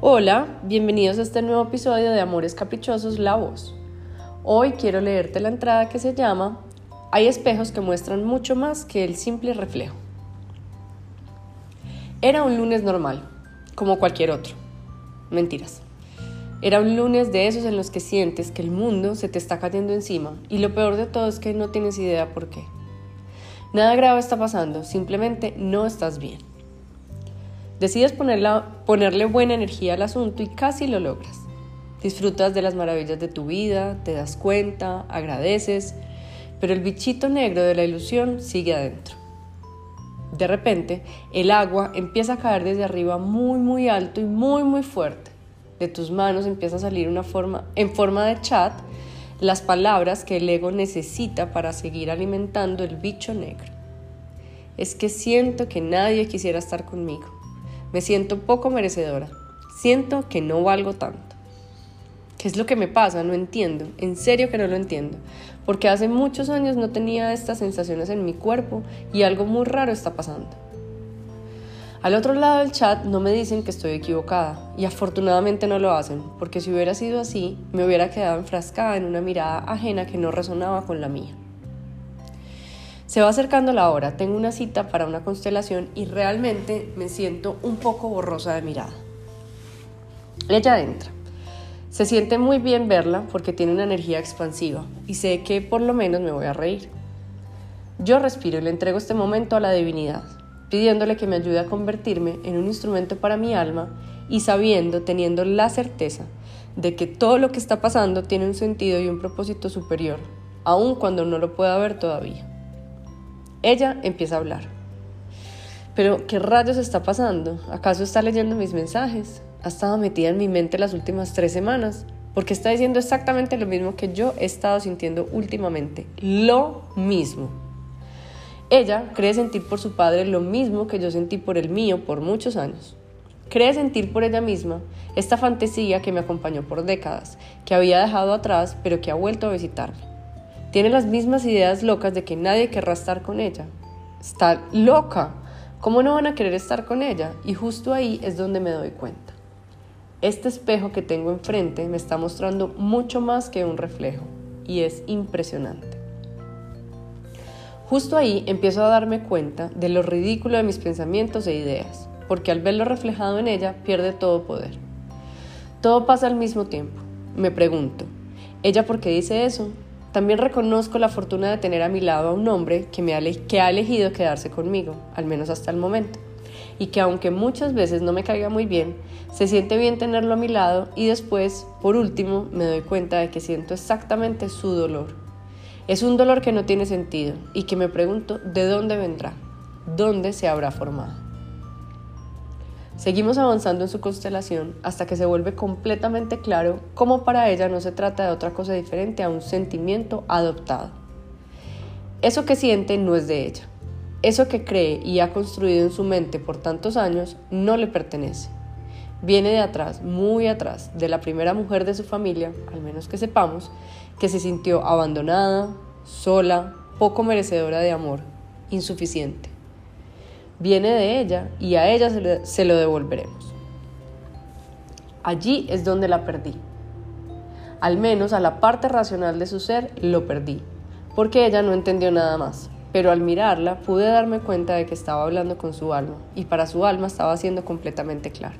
Hola, bienvenidos a este nuevo episodio de Amores Caprichosos La Voz. Hoy quiero leerte la entrada que se llama Hay espejos que muestran mucho más que el simple reflejo. Era un lunes normal, como cualquier otro. Mentiras. Era un lunes de esos en los que sientes que el mundo se te está cayendo encima y lo peor de todo es que no tienes idea por qué. Nada grave está pasando, simplemente no estás bien. Decides ponerle buena energía al asunto y casi lo logras. Disfrutas de las maravillas de tu vida, te das cuenta, agradeces, pero el bichito negro de la ilusión sigue adentro. De repente, el agua empieza a caer desde arriba muy muy alto y muy muy fuerte. De tus manos empieza a salir una forma, en forma de chat las palabras que el ego necesita para seguir alimentando el bicho negro. Es que siento que nadie quisiera estar conmigo. Me siento poco merecedora. Siento que no valgo tanto. ¿Qué es lo que me pasa? No entiendo. En serio que no lo entiendo. Porque hace muchos años no tenía estas sensaciones en mi cuerpo y algo muy raro está pasando. Al otro lado del chat no me dicen que estoy equivocada y afortunadamente no lo hacen, porque si hubiera sido así, me hubiera quedado enfrascada en una mirada ajena que no resonaba con la mía. Se va acercando la hora, tengo una cita para una constelación y realmente me siento un poco borrosa de mirada. Ella entra. Se siente muy bien verla porque tiene una energía expansiva y sé que por lo menos me voy a reír. Yo respiro y le entrego este momento a la divinidad, pidiéndole que me ayude a convertirme en un instrumento para mi alma y sabiendo, teniendo la certeza de que todo lo que está pasando tiene un sentido y un propósito superior, aun cuando no lo pueda ver todavía. Ella empieza a hablar. Pero, ¿qué rayos está pasando? ¿Acaso está leyendo mis mensajes? ¿Ha estado metida en mi mente las últimas tres semanas? Porque está diciendo exactamente lo mismo que yo he estado sintiendo últimamente. Lo mismo. Ella cree sentir por su padre lo mismo que yo sentí por el mío por muchos años. Cree sentir por ella misma esta fantasía que me acompañó por décadas, que había dejado atrás pero que ha vuelto a visitarme. Tiene las mismas ideas locas de que nadie querrá estar con ella. Está loca. ¿Cómo no van a querer estar con ella? Y justo ahí es donde me doy cuenta. Este espejo que tengo enfrente me está mostrando mucho más que un reflejo y es impresionante. Justo ahí empiezo a darme cuenta de lo ridículo de mis pensamientos e ideas, porque al verlo reflejado en ella pierde todo poder. Todo pasa al mismo tiempo. Me pregunto, ¿ella por qué dice eso? También reconozco la fortuna de tener a mi lado a un hombre que, me ha, que ha elegido quedarse conmigo, al menos hasta el momento, y que aunque muchas veces no me caiga muy bien, se siente bien tenerlo a mi lado y después, por último, me doy cuenta de que siento exactamente su dolor. Es un dolor que no tiene sentido y que me pregunto de dónde vendrá, dónde se habrá formado. Seguimos avanzando en su constelación hasta que se vuelve completamente claro cómo para ella no se trata de otra cosa diferente a un sentimiento adoptado. Eso que siente no es de ella. Eso que cree y ha construido en su mente por tantos años no le pertenece. Viene de atrás, muy atrás, de la primera mujer de su familia, al menos que sepamos, que se sintió abandonada, sola, poco merecedora de amor, insuficiente viene de ella y a ella se, lo devolveremos. Allí es donde la perdí. Al menos a la parte racional de su ser lo perdí, porque ella no entendió nada más. Pero al mirarla pude darme cuenta de que estaba hablando con su alma y para su alma estaba siendo completamente claro.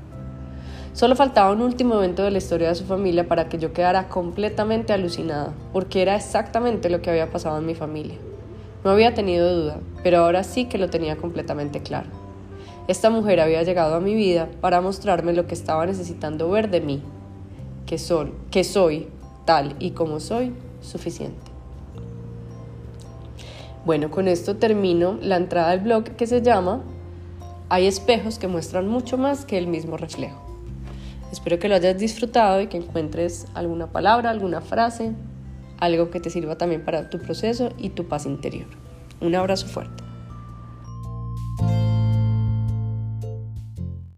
Solo faltaba un último evento de la historia de su familia para que yo quedara completamente alucinada, porque era exactamente lo que había pasado en mi familia. No había tenido duda, pero ahora sí que lo tenía completamente claro. Esta mujer había llegado a mi vida para mostrarme lo que estaba necesitando ver de mí, que, soy, que soy, tal y como soy, suficiente. Bueno, con esto termino la entrada del blog que se llama Hay espejos que muestran mucho más que el mismo reflejo. Espero que lo hayas disfrutado y que encuentres alguna palabra, alguna frase algo que te sirva también para tu proceso y tu paz interior. Un abrazo fuerte.